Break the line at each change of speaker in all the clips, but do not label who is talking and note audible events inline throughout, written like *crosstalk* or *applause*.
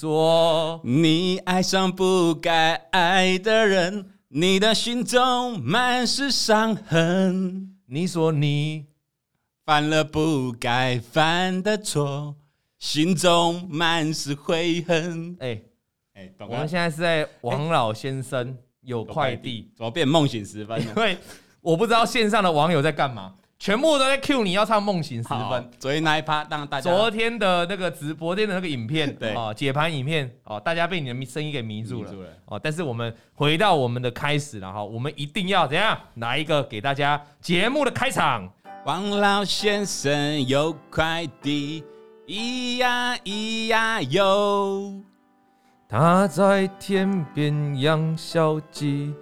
说
你爱上不该爱的人，你的心中满是伤痕。
你说你
犯了不该犯的错，心中满是悔恨。
哎
哎，懂
我们现在是在王老先生有快递，
怎么变梦醒时分了？
因为我不知道线上的网友在干嘛。全部都在 cue 你要唱《梦醒时分》。
昨天那一趴让大家。
昨天的那个直播，间的那个影片，*laughs*
对
啊，解盘影片，哦，大家被你的声音给迷住了，
迷住了
哦。但是我们回到我们的开始了哈，我们一定要怎样拿一个给大家节目的开场。
王老先生有快递，咿呀咿呀哟，
他在天边养小鸡，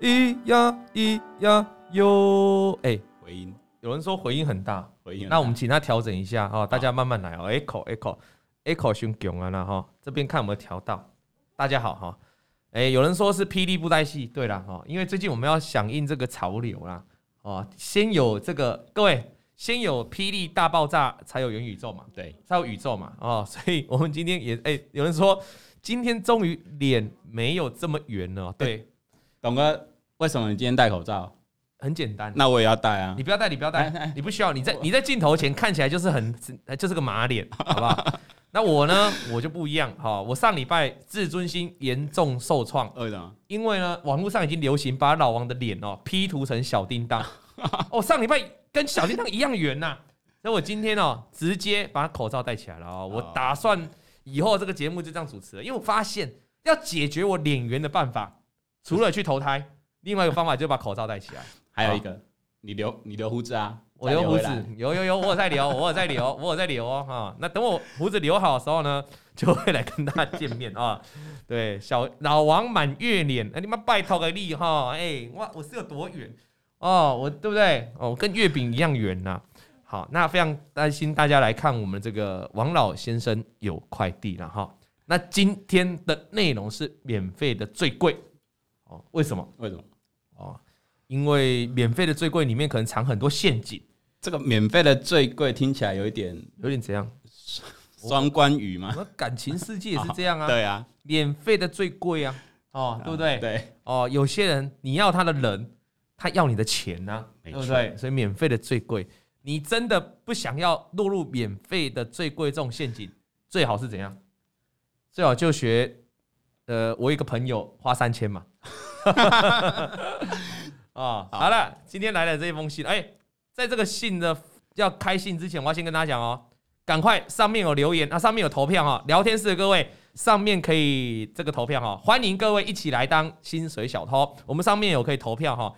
咿呀咿呀哟。哎，
回音。
有人说回音很大，
回音。
那我们请他调整一下哈，大家慢慢来哦。Echo Echo Echo 胸囧啊，哈，这边看有没有调到。大家好哈，哎，有人说是霹雳布袋戏，对了哈，因为最近我们要响应这个潮流啦，哦，先有这个各位，先有霹雳大爆炸，才有元宇宙嘛，
对，
才有宇宙嘛，哦，*laughs* 所以我们今天也哎，有人说今天终于脸没有这么圆了，对，
董哥，为什么你今天戴口罩？
很简单，
那我也要戴啊！
你不要戴，你不要戴，你不需要。你在你在镜头前看起来就是很，就是个马脸，好不好？*laughs* 那我呢，我就不一样哈。我上礼拜自尊心严重受
创？
因为呢，网络上已经流行把老王的脸哦 P 图成小叮当，*laughs* 哦，上礼拜跟小叮当一样圆呐。所以我今天哦，直接把口罩戴起来了哦。我打算以后这个节目就这样主持了，因为我发现要解决我脸圆的办法，除了去投胎，另外一个方法就是把口罩戴起来。
还有一个，哦、你留你留胡子啊？
我留胡子，有有有，我有在留，我有在留，我有在留哦哈。那等我胡子留好的时候呢，就会来跟大家见面啊。对，小老王满月脸，哎你们拜托个力哈，哎我我是有多远哦，我对不对？哦，跟月饼一样圆呐。好，那非常担心大家来看我们这个王老先生有快递了哈。那今天的内容是免费的最贵哦，为什么？
为什么？
哦。因为免费的最贵里面可能藏很多陷阱。
这个免费的最贵听起来有一点
有点怎样？
双关语吗？
感情世界也是这样啊。
对啊，
免费的最贵啊。哦，对不对？
对。
哦，有些人你要他的人，他要你的钱呢，对不对？所以免费的最贵。你真的不想要落入免费的最贵这种陷阱，最好是怎样？最好就学，呃，我一个朋友花三千嘛。*laughs* 哦，好。了，今天来了这一封信，哎，在这个信的要开信之前，我要先跟大家讲哦，赶快上面有留言，啊，上面有投票哈，聊天室的各位上面可以这个投票哈，欢迎各位一起来当薪水小偷，我们上面有可以投票哈，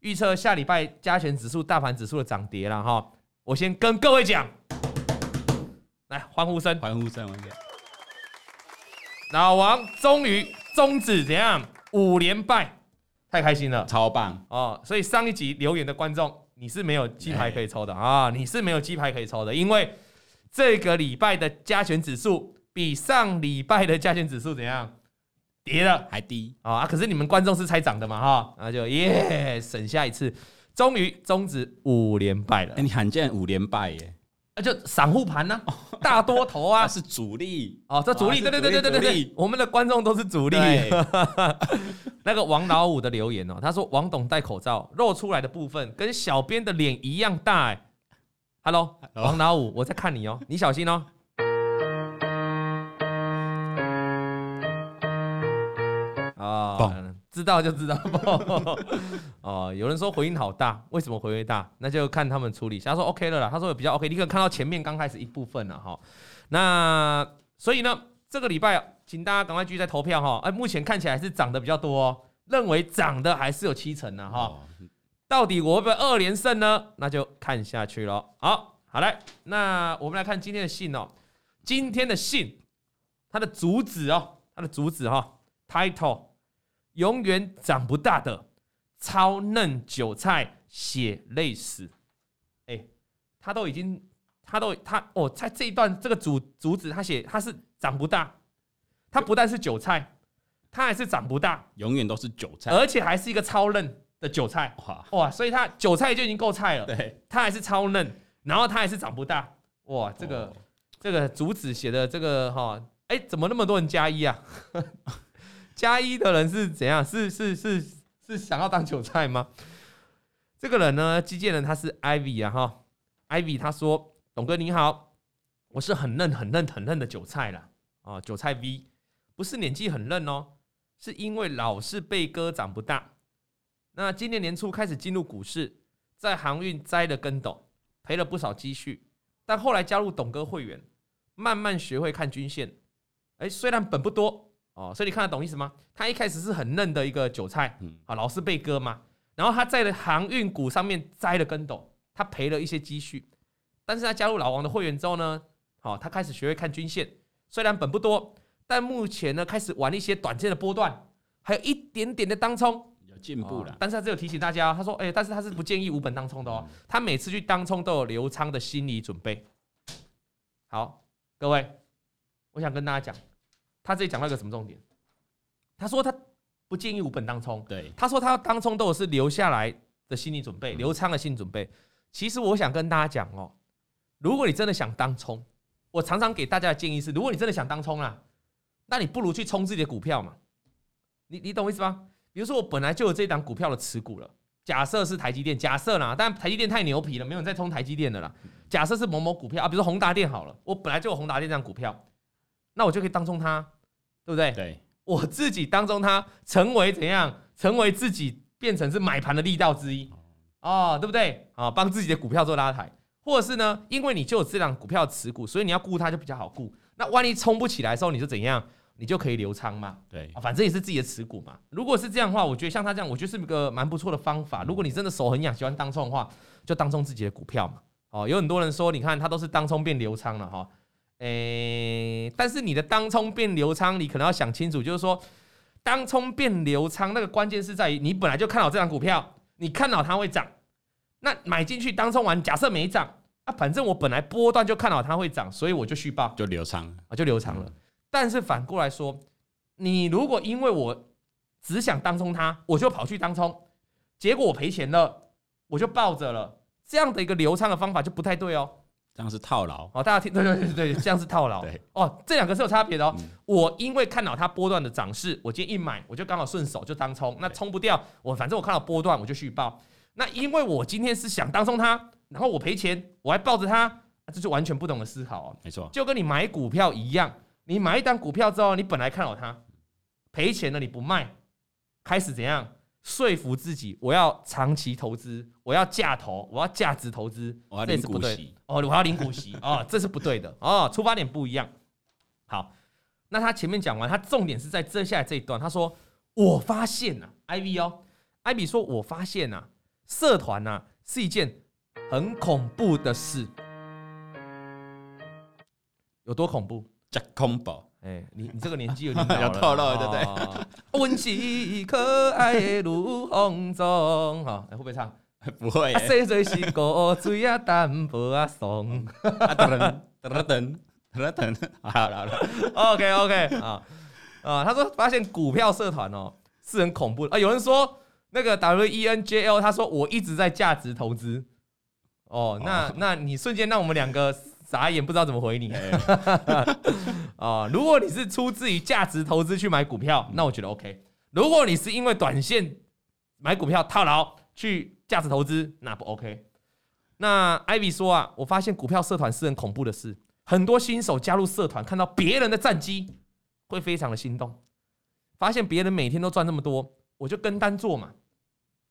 预测下礼拜加权指数、大盘指数的涨跌了哈，我先跟各位讲，来欢呼声，
欢呼声，欢呼声，
老王终于终止怎样？五连败。太开心了，
超棒
哦！所以上一集留言的观众，你是没有鸡排可以抽的啊！你是没有鸡排可以抽的，因为这个礼拜的加权指数比上礼拜的加权指数怎样？跌了
还低
啊！可是你们观众是猜涨的嘛哈？那就耶，省下一次，终于终止五连败了。
哎，你罕见五连败耶！
那就散户盘呢，大多头啊，
是主力
哦，这主力，对对对对对对，我们的观众都是主力。*laughs* 那个王老五的留言哦，他说王董戴口罩露出来的部分跟小编的脸一样大哎。Hello，王老五，我在看你哦，你小心哦。啊。知道就知道 *laughs* 哦，有人说回音好大，为什么回音大？那就看他们处理。他说 OK 了啦，他说比较 OK，你可以看到前面刚开始一部分了哈。那所以呢，这个礼拜请大家赶快继续再投票哈。哎，目前看起来是涨的比较多哦，认为涨的还是有七成呢哈。到底我会不会二连胜呢？那就看下去了。好，好来，那我们来看今天的信哦。今天的信，它的主旨哦，它的主旨哈，title。永远长不大的超嫩韭菜血泪史，哎，他都已经，他都他哦，在这一段这个主主旨，他写他是长不大，他不但是韭菜，他还是长不大，
永远都是韭菜，
而且还是一个超嫩的韭菜，哇。哇，所以他韭菜就已经够菜了，
对，
他还是超嫩，然后他还是长不大，哇，这个、哦、这个主旨写的这个哈哎，怎么那么多人加一啊？加一的人是怎样？是是是是想要当韭菜吗？这个人呢，基建人他是 Ivy 啊哈，Ivy 他说：“董哥你好，我是很嫩很嫩很嫩的韭菜了啊，韭菜 V 不是年纪很嫩哦，是因为老是被割长不大。那今年年初开始进入股市，在航运栽了跟斗，赔了不少积蓄，但后来加入董哥会员，慢慢学会看均线。哎，虽然本不多哦，所以你看得懂意思吗？他一开始是很嫩的一个韭菜，啊，老是被割嘛。”然后他在的航运股上面栽了跟斗，他赔了一些积蓄，但是他加入老王的会员之后呢，好，他开始学会看均线，虽然本不多，但目前呢开始玩一些短线的波段，还有一点点的当冲，
有进步了。
但是他只有提醒大家，他说，哎，但是他是不建议无本当冲的哦，他每次去当冲都有留仓的心理准备。好，各位，我想跟大家讲，他这里讲到一个什么重点？他说他。不建议无本当冲。
对，
他说他要当冲都是留下来的心理准备，留仓的心理准备。其实我想跟大家讲哦，如果你真的想当冲，我常常给大家的建议是，如果你真的想当冲啊，那你不如去冲自己的股票嘛。你你懂我意思吗？比如说我本来就有这档股票的持股了，假设是台积电，假设啦，但台积电太牛皮了，没有人再冲台积电的啦。假设是某某股票啊，比如说宏达电好了，我本来就有宏达电这档股票，那我就可以当中它，对不对？
对。
我自己当中，它成为怎样？成为自己变成是买盘的力道之一，哦，对不对？啊，帮自己的股票做拉抬，或者是呢，因为你就有这档股票持股，所以你要顾它就比较好顾。那万一冲不起来的时候，你就怎样？你就可以留仓嘛。
对，
反正也是自己的持股嘛。如果是这样的话，我觉得像他这样，我觉得是一个蛮不错的方法。如果你真的手很痒，喜欢当冲的话，就当冲自己的股票嘛。哦，有很多人说，你看他都是当冲变流仓了哈。诶、欸，但是你的当冲变流仓，你可能要想清楚，就是说，当冲变流仓那个关键是在于你本来就看好这张股票，你看好它会涨，那买进去当冲完，假设没涨啊，反正我本来波段就看好它会涨，所以我就续报，
就流仓
啊，就流仓了。但是反过来说，你如果因为我只想当冲它，我就跑去当冲，结果我赔钱了，我就抱着了，这样的一个流仓的方法就不太对哦。
这样是套牢
哦，大家听对对对对，这样是套牢。
对
哦，这两个是有差别的哦。我因为看到它波段的涨势，我今天一买，我就刚好顺手就当冲，那冲不掉，我反正我看到波段我就续报。那因为我今天是想当冲它，然后我赔钱，我还抱着它，这就完全不懂得思考哦。
没错，
就跟你买股票一样，你买一单股票之后，你本来看好它，赔钱了你不卖，开始怎样？说服自己，我要长期投资，我要价投，我要价值投资，
我要领股息
哦，我要领股息 *laughs* 哦，这是不对的哦，出发点不一样。好，那他前面讲完，他重点是在接下来这一段，他说：“我发现呐，Ivy 哦艾比说，我发现呐，社团呐是一件很恐怖的事，有多恐怖？
真恐怖。”
哎，你你这个年纪有点老了，*laughs*
有透露对不对？
温馨可爱如红妆，哈，会不会唱？*laughs*
不会。
细细是个水啊，淡薄啊，松。
等等等等等等，*laughs* 好了好了
，OK OK 啊啊，他说发现股票社团哦是很恐怖的啊。有人说那个 W E N J L，他说我一直在价值投资。哦，那那你瞬间让我们两个。傻眼，不知道怎么回你。*laughs* 啊，如果你是出自于价值投资去买股票，那我觉得 OK。如果你是因为短线买股票套牢去价值投资，那不 OK。那 Ivy 说啊，我发现股票社团是很恐怖的事，很多新手加入社团，看到别人的战绩会非常的心动，发现别人每天都赚那么多，我就跟单做嘛，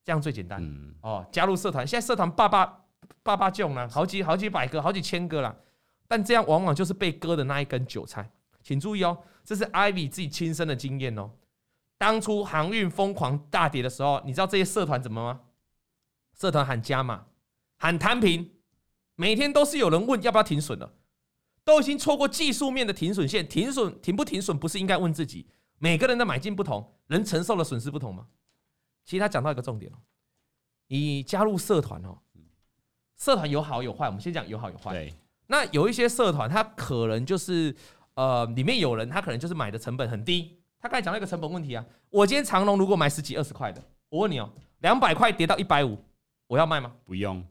这样最简单。哦，加入社团，现在社团爸爸爸爸囧了，好几好几百个，好几千个了。但这样往往就是被割的那一根韭菜，请注意哦，这是 Ivy 自己亲身的经验哦。当初航运疯狂大跌的时候，你知道这些社团怎么吗？社团喊加码，喊摊平，每天都是有人问要不要停损了，都已经错过技术面的停损线，停损停不停损不是应该问自己？每个人的买进不同，人承受的损失不同吗？其实他讲到一个重点哦，你加入社团哦，社团有好有坏，我们先讲有好有坏。那有一些社团，他可能就是呃，里面有人，他可能就是买的成本很低。他刚才讲那个成本问题啊，我今天长隆如果买十几二十块的，我问你哦，两百块跌到一百五，我要卖吗？
不用。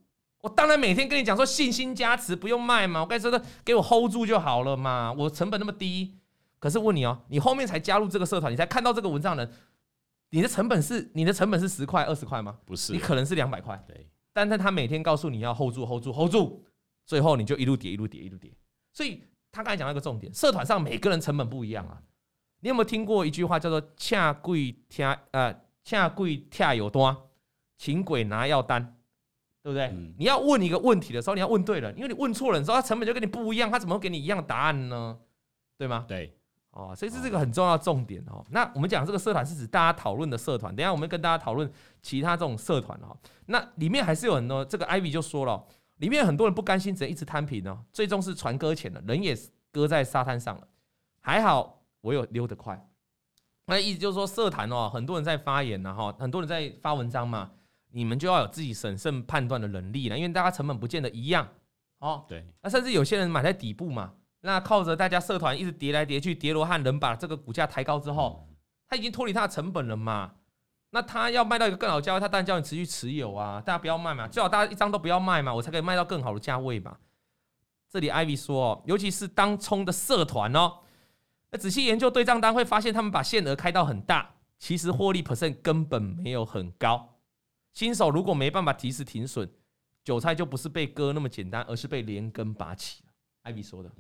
我当然每天跟你讲说信心加持，不用卖嘛。我刚才说的，给我 hold 住就好了嘛。我成本那么低，可是问你哦，你后面才加入这个社团，你才看到这个文章的人，你的成本是你的成本是十块二十块吗？
不是，
你可能是两百块。
对，
但是他每天告诉你要 hold 住 hold 住 hold 住，最后你就一路跌一路跌一路跌。所以他刚才讲到一个重点，社团上每个人成本不一样啊。你有没有听过一句话叫做“恰贵听呃恰贵听有多，请鬼拿药单”，对不对？嗯、你要问一个问题的时候，你要问对了，因为你问错了的时候，他成本就跟你不一样，他怎么会给你一样的答案呢？对吗？
对，
哦，所以这是一个很重要的重点哦。那我们讲这个社团是指大家讨论的社团，等一下我们跟大家讨论其他这种社团哈。那里面还是有很多，这个 Ivy 就说了，里面很多人不甘心，只能一直摊平哦，最终是船搁浅了，人也搁在沙滩上了，还好。我有溜得快，那意思就是说，社团哦，很多人在发言然后很多人在发文章嘛，你们就要有自己审慎判断的能力了，因为大家成本不见得一样哦。
对，
那甚至有些人买在底部嘛，那靠着大家社团一直跌来跌去，叠罗汉能把这个股价抬高之后，他已经脱离他的成本了嘛，那他要卖到一个更好价位，他当然叫你持续持有啊，大家不要卖嘛，最好大家一张都不要卖嘛，我才可以卖到更好的价位嘛。这里 Ivy 说，尤其是当冲的社团哦。那仔细研究对账单，会发现他们把限额开到很大，其实获利 percent 根本没有很高。新手如果没办法及时停损，韭菜就不是被割那么简单，而是被连根拔起。艾比说的，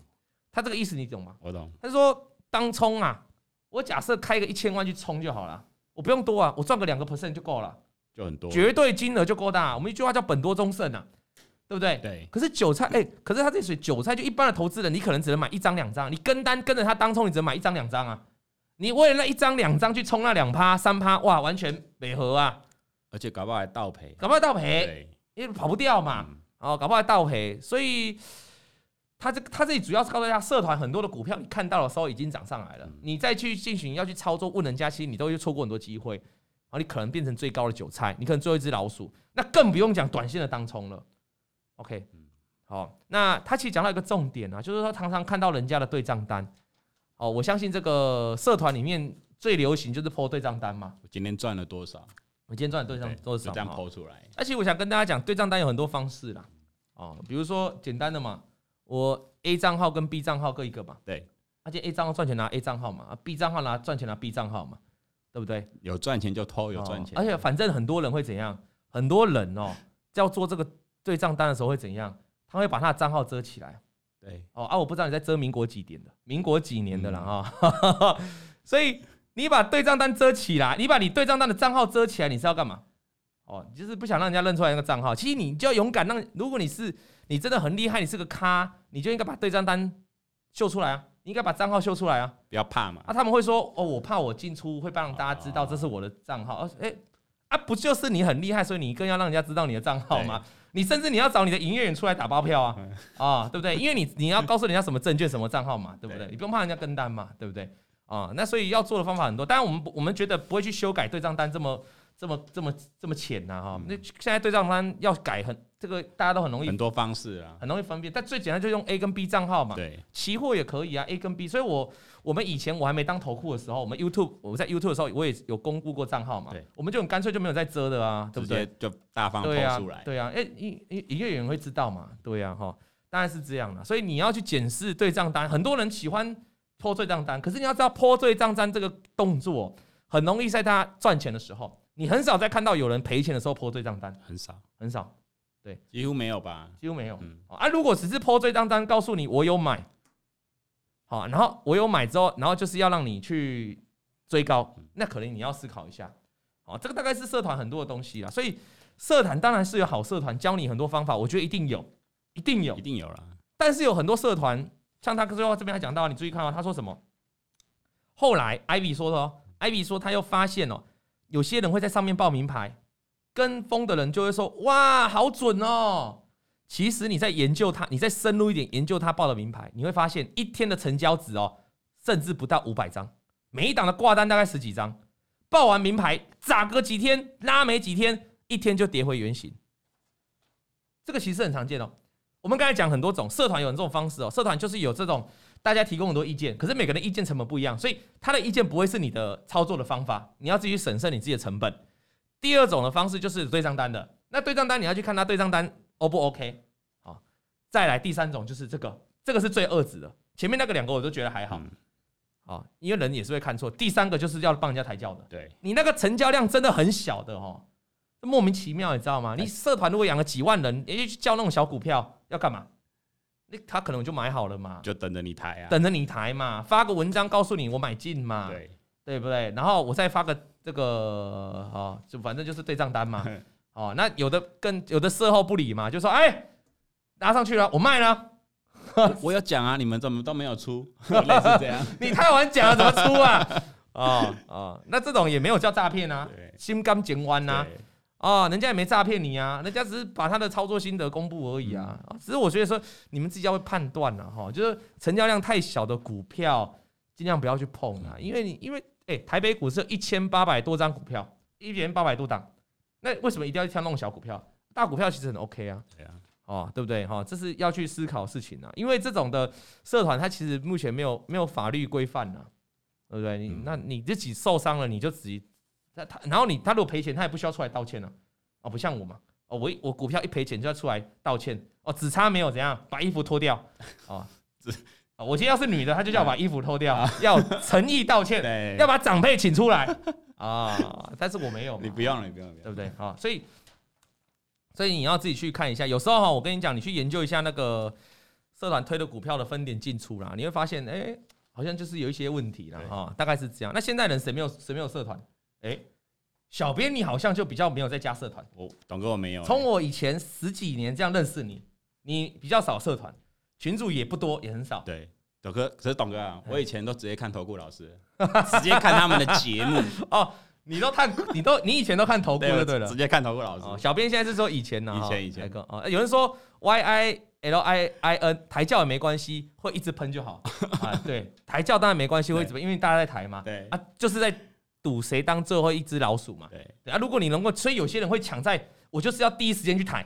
他这个意思你懂吗？
我懂。
他说当冲啊，我假设开个一千万去冲就好了，我不用多啊，我赚个两个 percent 就够了，
就很多，
绝对金额就够大。我们一句话叫本多终胜啊。对不对？
对。可
是韭菜，哎、欸，可是他这属于韭菜，就一般的投资人，你可能只能买一张两张。你跟单跟着他当冲，你只能买一张两张啊。你为了那一张两张去冲那两趴三趴，哇，完全违和啊。
而且搞不好还倒赔，
搞不好倒赔，因为跑不掉嘛。嗯、哦，搞不好还倒赔，所以他这他这里主要是告诉大家，社团很多的股票你看到的时候已经涨上来了，嗯、你再去进行要去操作问人家，其实你都会错过很多机会，然后你可能变成最高的韭菜，你可能最后一只老鼠，那更不用讲短线的当冲了。OK，好，那他其实讲到一个重点啊，就是说常常看到人家的对账单，哦，我相信这个社团里面最流行就是 po 对账单嘛。
我今天赚了多少？
我今天赚了对账多少？
这样 po 出来。
而且我想跟大家讲，对账单有很多方式啦，哦，比如说简单的嘛，我 A 账号跟 B 账号各一个嘛，
对，
而且 A 账号赚钱拿 A 账号嘛，B 账号拿赚钱拿 B 账号嘛，对不对？
有赚钱就偷，有赚钱。
而且反正很多人会怎样？很多人哦，要做这个。对账单的时候会怎样？他会把他的账号遮起来。
对
哦啊，我不知道你在遮民国几点的，民国几年的了啊。嗯、*laughs* 所以你把对账单遮起来，你把你对账单的账号遮起来，你是要干嘛？哦，你就是不想让人家认出来那个账号。其实你就要勇敢让，如果你是你真的很厉害，你是个咖，你就应该把对账单秀出来啊，你应该把账号秀出来啊。
不要怕嘛。
啊，他们会说哦，我怕我进出会让大家知道这是我的账号。哎、哦、啊，不就是你很厉害，所以你更要让人家知道你的账号吗？你甚至你要找你的营业员出来打包票啊，啊，*laughs* 对不对？因为你你要告诉人家什么证券、什么账号嘛，对不对？你不用怕人家跟单嘛，对不对？啊，那所以要做的方法很多。当然，我们我们觉得不会去修改对账单这么这么这么这么浅呐，哈。那现在对账单要改很这个大家都很容易，
很多方式啊，
很容易分辨。但最简单就用 A 跟 B 账号嘛，
对，
期货也可以啊，A 跟 B。所以我。我们以前我还没当投库的时候，我们 YouTube 我在 YouTube 的时候，我也有公布过账号嘛。对，我们就很干脆就没有再遮的啊，对不对？
就大方抛出来。
对啊，哎，营营营业员会知道嘛？对呀，哈，当然是这样了。所以你要去检视对账单，很多人喜欢 po 对账单，可是你要知道 po 对账单这个动作很容易在他赚钱的时候，你很少再看到有人赔钱的时候 po 对账单，
很少
很少，对，
几乎没有吧？
几乎没有。嗯，啊，如果只是 po 对账单，告诉你我有买。好，然后我有买之后，然后就是要让你去追高，那可能你要思考一下。好，这个大概是社团很多的东西啦，所以社团当然是有好社团教你很多方法，我觉得一定有，一定有，
一定有啦。
但是有很多社团，像他最后这边还讲到，你注意看哦，他说什么？后来 Ivy 说的哦，Ivy 说他又发现哦，有些人会在上面报名牌，跟风的人就会说哇，好准哦。其实你在研究他，你再深入一点研究他报的名牌，你会发现一天的成交值哦，甚至不到五百张，每一档的挂单大概十几张，报完名牌，咋个几天拉没几天，一天就跌回原形。这个其实很常见哦。我们刚才讲很多种社团有这种方式哦，社团就是有这种大家提供很多意见，可是每个人的意见成本不一样，所以他的意见不会是你的操作的方法，你要自己审慎你自己的成本。第二种的方式就是对账单的，那对账单你要去看他对账单。O 不 OK？好，再来第三种就是这个，这个是最恶质的。前面那个两个我都觉得还好。啊，因为人也是会看错。第三个就是要帮人家抬轿的，
对，
你那个成交量真的很小的哦，莫名其妙，你知道吗？你社团如果养了几万人，也去叫那种小股票要干嘛？那他可能就买好了嘛，
就等着你抬啊，
等着你抬嘛，发个文章告诉你我买进嘛，
对，
对不对？然后我再发个这个哦，就反正就是对账单嘛，*laughs* 哦，那有的更有的事后不理嘛，就说哎，拉上去了，我卖了。*laughs*
我有讲啊，你们怎么都没有出？*laughs* 类似这样，
你太晚讲了，怎么出啊？哦哦，那这种也没有叫诈骗啊，心甘情愿呐。啊，人家也没诈骗你啊，人家只是把他的操作心得公布而已啊。嗯、只是我觉得说，你们自己要会判断了哈，就是成交量太小的股票，尽量不要去碰啊，因为你因为哎、欸，台北股市一千八百多张股票，一千八百多档，那为什么一定要去挑那种小股票？大股票其实很 OK 啊。对啊。哦，对不对？哈，这是要去思考事情啊，因为这种的社团，它其实目前没有没有法律规范呐，对不对？你那你自己受伤了，你就自己他他，然后你他如果赔钱，他也不需要出来道歉了，哦，不像我嘛，哦，我我股票一赔钱就要出来道歉，哦，只差没有怎样把衣服脱掉，*laughs* 哦，我今天要是女的，他就叫我把衣服脱掉，要诚意道歉，要把长辈请出来啊，*laughs* 但是我没有，
你不用了，你不用，
对不对？啊，所以。所以你要自己去看一下，有时候哈，我跟你讲，你去研究一下那个社团推的股票的分点进出啦，你会发现，哎、欸，好像就是有一些问题了。哈，大概是这样。那现在人谁没有谁没有社团？哎、欸，小编你好像就比较没有在加社团。
我董哥我没有。
从我以前十几年这样认识你，你比较少社团，群主也不多，也很少。
对，董哥，可是董哥啊，我以前都直接看投顾老师，直接看他们的节目 *laughs*
哦。你都看，你都你以前都看投顾就对了，
直接看投顾老师。
哦、小编现在是说以前呢，
以前以前
哦，有人说 Y I L I I N 抬轿也没关系，会一直喷就好 *laughs* 啊。对，抬轿当然没关系，会一直喷？因为大家在抬嘛。对啊，就是在赌谁当最后一只老鼠嘛。对，对啊，如果你能够，所以有些人会抢在，我就是要第一时间去抬。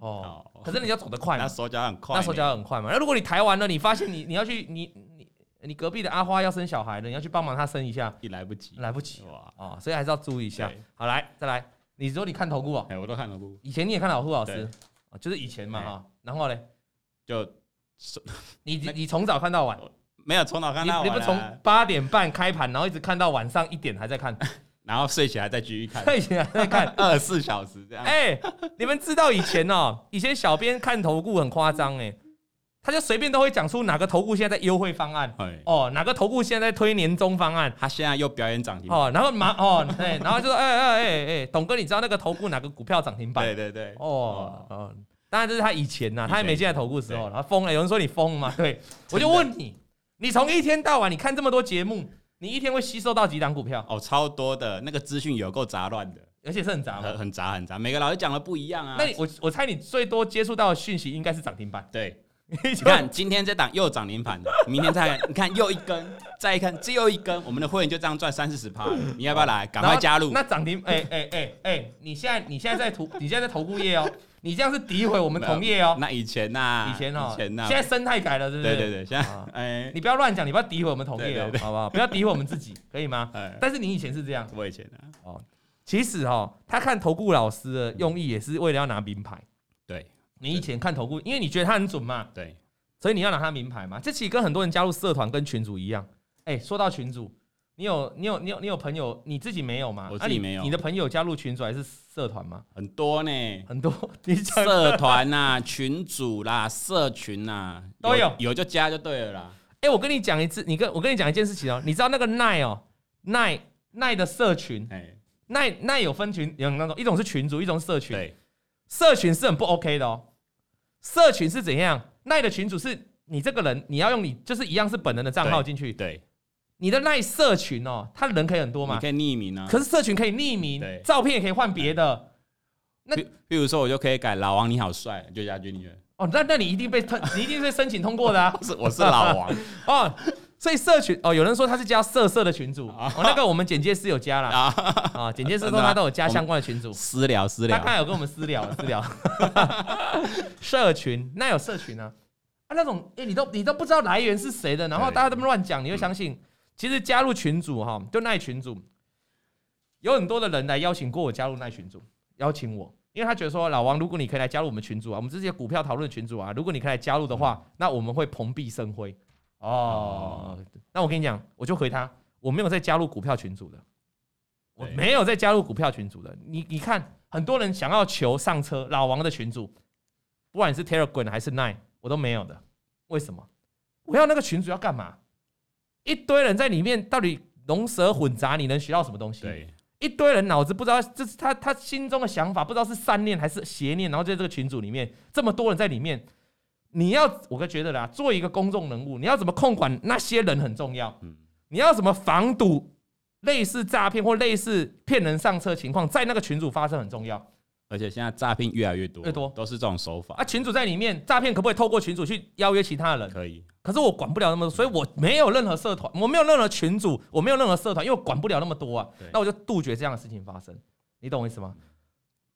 哦，可是你要走得快，
那手脚很快，
那手脚很快嘛。那如果你抬完了，你发现你你要去你。你你隔壁的阿花要生小孩了，你要去帮忙她生一下，
也来不及，
来不及哇啊！所以还是要注意一下。好，来再来，你说你看投顾哦，
哎，我都看投顾。
以前你也看老胡老师，就是以前嘛哈。然后嘞，
就
你你从早看到晚，*laughs*
没有从早看到晚，
你不从八点半开盘，然后一直看到晚上一点还在看，*laughs*
然后睡起来再继续看，
睡起来再看。*laughs*
二十四小时这样。
哎，你们知道以前哦，以前小编看投顾很夸张哎。他就随便都会讲出哪个投顾现在在优惠方案，哦，哪个投顾现在在推年终方案，
他现在又表演涨停
哦，然后马哦，对，然后就说，哎哎哎哎，董哥，你知道那个投顾哪个股票涨停板？
对对对，
哦哦，当然这是他以前呐，他还没进来投顾的时候，他疯了，有人说你疯嘛？对，我就问你，你从一天到晚你看这么多节目，你一天会吸收到几档股票？
哦，超多的，那个资讯有够杂乱的，
而且是很杂，
很很杂很杂，每个老师讲的不一样啊。
那我我猜你最多接触到的讯息应该是涨停板，
对。*laughs* 你看，今天这档又涨停板，明天再看，*laughs* 你看又一根，再一看，这又一根，我们的会员就这样赚三四十趴。你要不要来？赶快加入。
那涨停，哎哎哎哎，你现在你现在在投，你现在在投顾业哦，你这样是诋毁我们同业哦。
那以前呐，
以前哦，
以前呐，
现在生态改了，是不是？
对对对，现在哎，
你不要乱讲，你不要诋毁我们同业哦，好不好？不要诋毁我们自己，*laughs* 可以吗？但是你以前是这样，
我以前啊，
哦，其实哈，他看投顾老师的用意也是为了要拿名牌。
对，
你以前看投顾，因为你觉得他很准嘛。
对。
所以你要拿他名牌嘛？这其实跟很多人加入社团跟群主一样。哎，说到群组，你有你有你有你有朋友，你自己没有吗？
我自己没有。
你的朋友加入群组还是社团吗？
很多呢，*laughs*
很多。
社团呐，群组啦，社群呐，都有，有就加就对了啦。
哎，我跟你讲一次，你跟我跟你讲一件事情哦。你知道那个奈哦，奈奈的社群，哎，奈奈有分群，有那种一种是群组，一种是社群。对，社群是很不 OK 的哦。社群是怎样？奈的群主是你这个人，你要用你就是一样是本人的账号进去。对，你的那社群哦，他的人可以很多嘛，
你可以匿名啊。
可是社群可以匿名，照片也可以换别的。
那比如说，我就可以改老王你好帅，就加进去。
哦，那那你一定被通，*laughs* 你一定是申请通过的啊。*laughs*
是，我是老王 *laughs*
哦。所以社群哦，有人说他是加色色的群主哦，那个我们简介师有加了啊，简介师说他都有加相关的群主
私聊私聊，
他刚才有跟我们私聊私聊。社群那有社群啊？啊，那种哎，你都你都不知道来源是谁的，然后大家这么乱讲，你会相信？其实加入群组哈，就那群组，有很多的人来邀请过我加入那群组，邀请我，因为他觉得说老王，如果你可以来加入我们群组啊，我们这些股票讨论群组啊，如果你可以来加入的话，那我们会蓬荜生辉。哦，那我跟你讲，我就回他，我没有再加入股票群组的，我没有再加入股票群组的。你你看，很多人想要求上车，老王的群组，不管你是 Telegram 还是 Nine，我都没有的。为什么？我要那个群组要干嘛？一堆人在里面，到底龙蛇混杂，你能学到什么东西？
对，
一堆人脑子不知道，这是他他心中的想法，不知道是善念还是邪念，然后在这个群组里面，这么多人在里面，你要我哥觉得啦，做一个公众人物，你要怎么控管那些人很重要。你要怎么防堵类似诈骗或类似骗人上车情况在那个群组发生很重要。
而且现在诈骗越来越多，越多都是这种手法
啊！群主在里面，诈骗可不可以透过群主去邀约其他人？
可以，
可是我管不了那么多，所以我没有任何社团，我没有任何群主，我没有任何社团，因为我管不了那么多啊。那我就杜绝这样的事情发生，你懂我意思吗？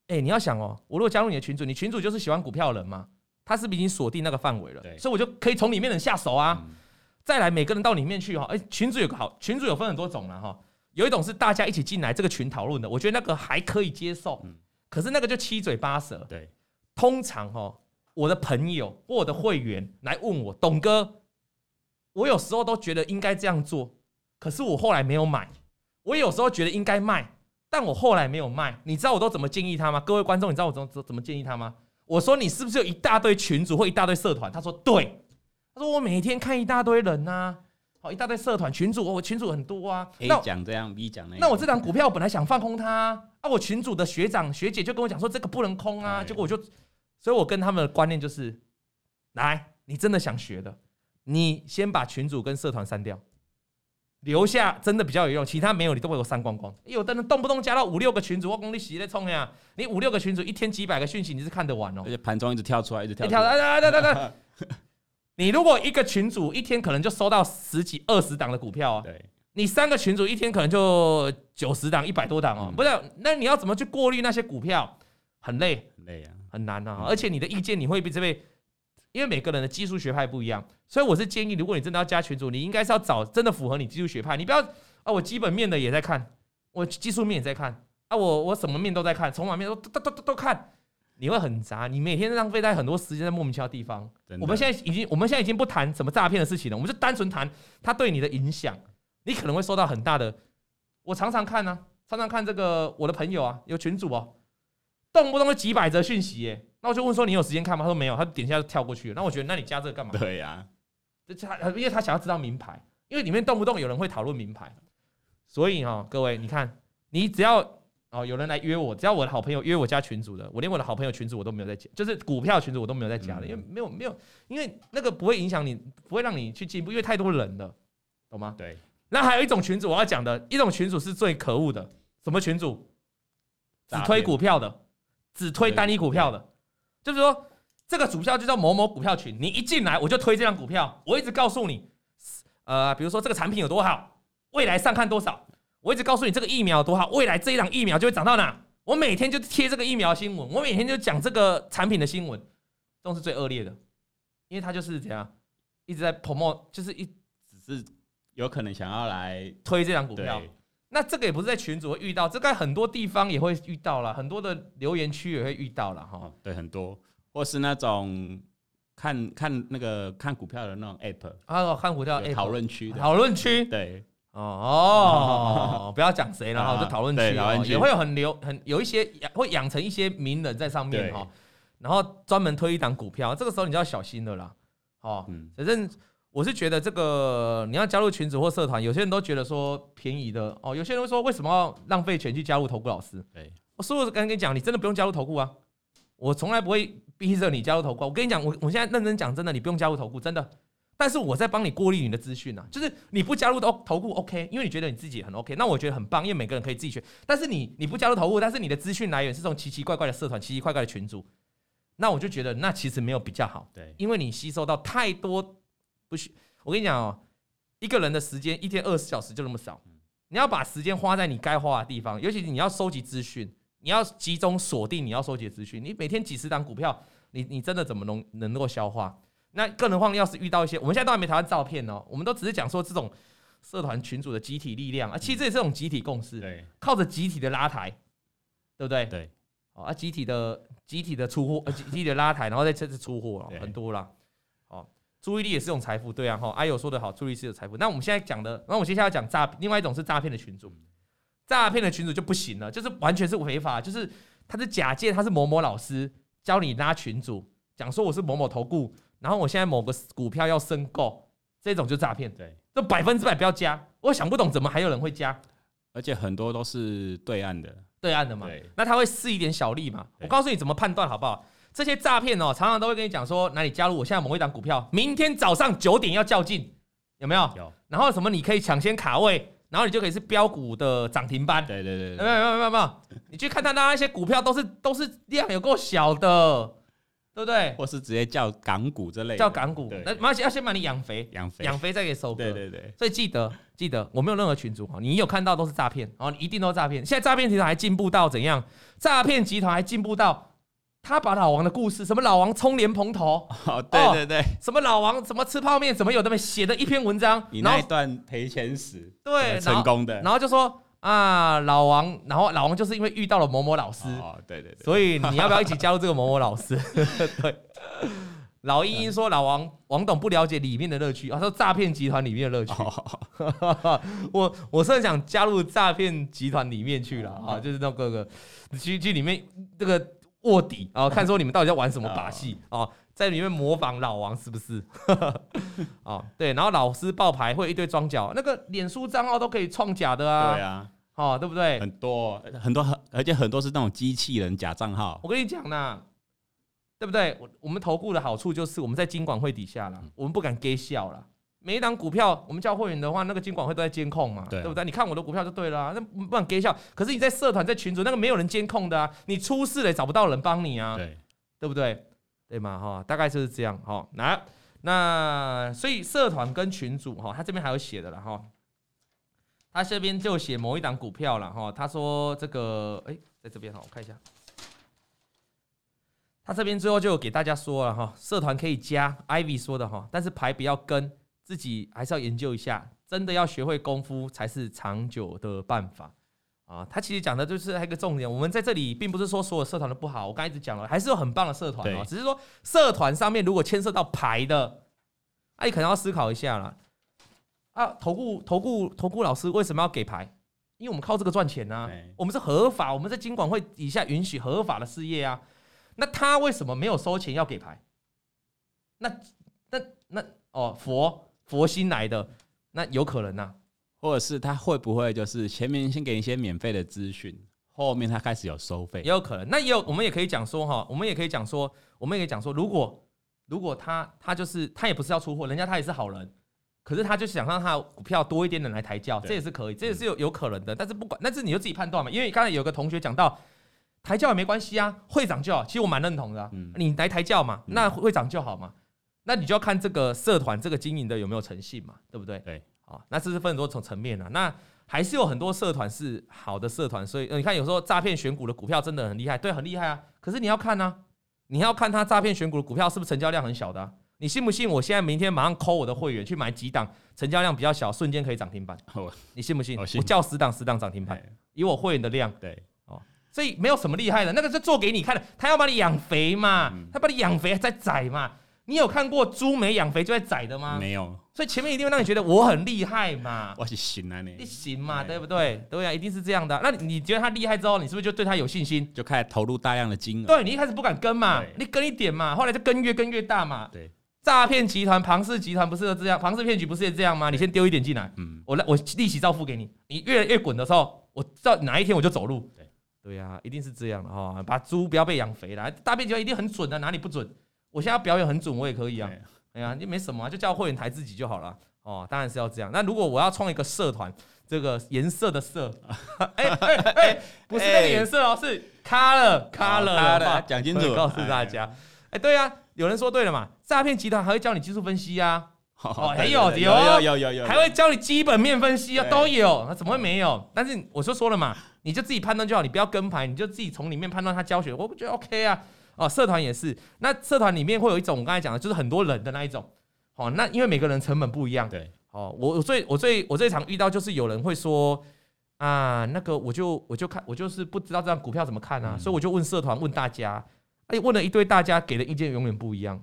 哎，你要想哦，我如果加入你的群主，你群主就是喜欢股票的人嘛，他是不是已经锁定那个范围了？所以我就可以从里面人下手啊。再来，每个人到里面去哈，哎，群主有个好，群主有分很多种了哈，有一种是大家一起进来这个群讨论的，我觉得那个还可以接受。可是那个就七嘴八舌。
对，
通常哦，我的朋友或我的会员来问我，董哥，我有时候都觉得应该这样做，可是我后来没有买。我有时候觉得应该卖，但我后来没有卖。你知道我都怎么建议他吗？各位观众，你知道我怎么怎么建议他吗？我说你是不是有一大堆群主或一大堆社团？他说对。他说我每天看一大堆人呐。好，一大堆社团群主，我群主很多啊。
A 讲这样，B 讲那样。
那我这档股票我本来想放空它啊，啊，我群主的学长学姐就跟我讲说这个不能空啊，结果我就，所以我跟他们的观念就是，来，你真的想学的，你先把群主跟社团删掉，留下真的比较有用，其他没有你都会给我删光光。有的人动不动加到五六个群主，我功力洗在冲呀，你五六个群主一天几百个讯息，你是看得完哦。
而且盘中一直跳出来，一直跳，
跳，来来来来来。*laughs* 你如果一个群主一天可能就收到十几二十档的股票啊，
对，
你三个群主一天可能就九十档一百多档哦，不是？那你要怎么去过滤那些股票？很累，
很累啊，
很难啊。而且你的意见你会被这边，因为每个人的技术学派不一样，所以我是建议，如果你真的要加群主，你应该是要找真的符合你技术学派，你不要啊，我基本面的也在看，我技术面也在看啊，我我什么面都在看，筹码面都都都都都看。你会很杂，你每天浪费在很多时间在莫名其妙的地方。我们现在已经，我们现在已经不谈什么诈骗的事情了，我们就单纯谈它对你的影响。你可能会受到很大的。我常常看呢、啊，常常看这个我的朋友啊，有群主哦，动不动就几百则讯息耶。那我就问说，你有时间看吗？他说没有，他点一下就跳过去了。那我觉得，那你加这个干嘛？
对呀、啊，
这他因为他想要知道名牌，因为里面动不动有人会讨论名牌，所以哈、哦，各位你看，你只要。哦，有人来约我，只要我的好朋友约我加群组的，我连我的好朋友群组我都没有在加，就是股票群组我都没有在加的，因为没有没有，因为那个不会影响你，不会让你去进步，因为太多人了，懂吗？
对。
那还有一种群组我要讲的，一种群组是最可恶的，什么群组？只推股票的，只推单一股票的，就是说这个主票就叫某某股票群，你一进来我就推这张股票，我一直告诉你，呃，比如说这个产品有多好，未来上看多少。我一直告诉你这个疫苗多好，未来这一档疫苗就会涨到哪？我每天就贴这个疫苗新闻，我每天就讲这个产品的新闻，这种是最恶劣的，因为他就是这样一直在 promote，就是一
只是有可能想要来
推这档股票。那这个也不是在群组会遇到，这在很多地方也会遇到了，很多的留言区也会遇到了哈。
对，很多，或是那种看看那个看股票的那种 app
啊，看股票
讨论区，
讨论区
对。
哦哦，*laughs* 不要讲谁了哈，就讨论区
哦，
也会有很流很有一些会养成一些名人在上面哈，然后专门推一档股票，这个时候你就要小心了啦。哦，反正我是觉得这个你要加入群组或社团，有些人都觉得说便宜的哦，有些人会说为什么要浪费钱去加入投顾老师？
对，
我是不是刚跟你讲，你真的不用加入投顾啊？我从来不会逼着你加入投顾。我跟你讲，我我现在认真讲，真的，你不用加入投顾，真的。但是我在帮你过滤你的资讯啊，就是你不加入投投顾 OK，因为你觉得你自己很 OK，那我觉得很棒，因为每个人可以自己选。但是你你不加入投顾，但是你的资讯来源是这种奇奇怪怪的社团、奇奇怪怪的群组，那我就觉得那其实没有比较好。
对，
因为你吸收到太多不需。我跟你讲哦，一个人的时间一天二十小时就那么少，你要把时间花在你该花的地方，尤其是你要收集资讯，你要集中锁定你要收集的资讯。你每天几十档股票，你你真的怎么能能够消化？那更何况，要是遇到一些，我们现在都还没谈到照片哦，我们都只是讲说这种社团群组的集体力量啊，其实这也是一种集体共识，
对，
靠着集体的拉抬，对不对？
对，
啊，集体的集体的出货，*laughs* 集体的拉抬，然后再这次出货了，很多啦，哦，注意力也是一种财富，对啊哈。阿友说的好，注意力是有财富。那我们现在讲的，那我接下来讲诈，另外一种是诈骗的群组，诈骗的群组就不行了，就是完全是违法，就是他是假借他是某某老师教你拉群组，讲说我是某某投顾，然后我现在某个股票要申购，这种就诈骗，对，这百分之百不要加。我想不懂怎么还有人会加，
而且很多都是对岸的，
对岸的嘛，那他会试一点小利嘛。我告诉你怎么判断好不好？这些诈骗哦，常常都会跟你讲说，哪里加入我现在某一档股票，明天早上九点要较劲，有没有？有。然后什么你可以抢先卡位，然后你就可以是标股的涨停板。
对对对，
有没有没有没有没有？你去看他那些股票都是都是量有够小的，对不对？
或是直接叫港股之类的，
叫港股。那马上要先把你养肥，养肥养肥再给收割。
对对对。
所以记得记得，我没有任何群组啊，你有看到都是诈骗哦，你一定都是诈骗。现在诈骗集团还进步到怎样？诈骗集团还进步到。他把老王的故事，什么老王冲莲蓬头，
哦，对对对，
什么老王怎么吃泡面，怎么有的没写的一篇文章，
你那一段赔钱史，
对，
成功的，
然后就说啊，老王，然后老王就是因为遇到了某某老师，
哦，对对对，
所以你要不要一起加入这个某某老师？*laughs* *laughs* 对，老英英说老王王董不了解里面的乐趣，他说诈骗集团里面的乐趣，*laughs* 我我是很想加入诈骗集团里面去了啊，就是那个个去去里面这个。卧底啊，看说你们到底在玩什么把戏啊？在里面模仿老王是不是？啊，对，然后老师报牌会一堆装脚，那个脸书账号都可以创假的啊。
对啊，
哦，对不对？
很多很多很，而且很多是那种机器人假账号。
我跟你讲呢，对不对？我我们投顾的好处就是我们在金管会底下了，我们不敢给笑了。每一档股票，我们叫会员的话，那个金管会都在监控嘛，对，对不对？你看我的股票就对了，啊，那不敢给笑。可是你在社团、在群组，那个没有人监控的啊，你出事了也找不到人帮你啊，对，对不对？对嘛哈，大概就是这样哈。那那所以社团跟群组哈，他这边还有写的了哈，他这边就写某一档股票了哈。他说这个哎，在这边哈，我看一下，他这边最后就给大家说了哈，社团可以加，Ivy 说的哈，但是牌不要跟。自己还是要研究一下，真的要学会功夫才是长久的办法啊！他其实讲的就是一个重点，我们在这里并不是说所有社团都不好，我刚才一直讲了，还是有很棒的社团啊，只是说社团上面如果牵涉到牌的，那你可能要思考一下了啊！投顾投顾投顾老师为什么要给牌？因为我们靠这个赚钱啊，我们是合法，我们在金管会底下允许合法的事业啊，那他为什么没有收钱要给牌？那那那哦佛。佛心来的，那有可能呐、啊，
或者是他会不会就是前面先给你一些免费的资讯，后面他开始有收费，
也有可能。那也有，我们也可以讲说哈，我们也可以讲说，我们也可以讲说，如果如果他他就是他也不是要出货，人家他也是好人，可是他就想让他股票多一点人来抬轿，这也是可以，这也是有有可能的。但是不管，但是你就自己判断嘛，因为刚才有个同学讲到抬轿也没关系啊，会长就好。其实我蛮认同的、啊，嗯、你来抬轿嘛，那会长就好嘛。那你就要看这个社团这个经营的有没有诚信嘛，对不对？
对，
好，那这是分很多层层面啊。那还是有很多社团是好的社团，所以你看有时候诈骗选股的股票真的很厉害，对，很厉害啊。可是你要看呢，你要看他诈骗选股的股票是不是成交量很小的啊？你信不信？我现在明天马上 call 我的会员去买几档成交量比较小，瞬间可以涨停板。你信不信？我叫十档十档涨停板，以我会员的量。
对，哦，
所以没有什么厉害的，那个是做给你看的，他要把你养肥嘛，他把你养肥再宰嘛。你有看过猪没养肥就在宰的吗？
没有，
所以前面一定会让你觉得我很厉害嘛。*laughs*
我是行啊，你
行嘛，对不对？对啊，一定是这样的。那你觉得他厉害之后，你是不是就对他有信心？
就开始投入大量的金额。
对，你一开始不敢跟嘛，你跟一点嘛，后来就跟越跟越大嘛。
对，
诈骗集团庞氏集团不是这样，庞氏骗局不是也这样吗？你先丢一点进来，嗯，我来我利息照付给你，你越来越滚的时候，我知道哪一天我就走路。对，对啊，一定是这样的哈，把猪不要被养肥了。大骗集团一定很准的，哪里不准？我现在表演很准，我也可以啊。哎呀，你没什么、啊，就叫会员台自己就好了。哦，当然是要这样。那如果我要创一个社团，这个颜色的色，*laughs* 哎哎哎，不是那个颜色哦，是 color color 讲清楚，告诉大家。哎，对呀、啊，有人说对了嘛，诈骗集团还会教你技术分析呀、啊，*laughs* 哦，还有有有有有有，还会教你基本面分析啊，都有，那怎么会没有？但是我就说了嘛，你就自己判断就好，你不要跟牌，你就自己从里面判断他教学，我不觉得 OK 啊。哦，社团也是，那社团里面会有一种我刚才讲的，就是很多人的那一种。好，那因为每个人成本不一样。对。哦，我我最我最我最常遇到就是有人会说啊，那个我就我就看我就是不知道这张股票怎么看啊，所以我就问社团问大家，哎，问了一堆大家给的意见永远不一样。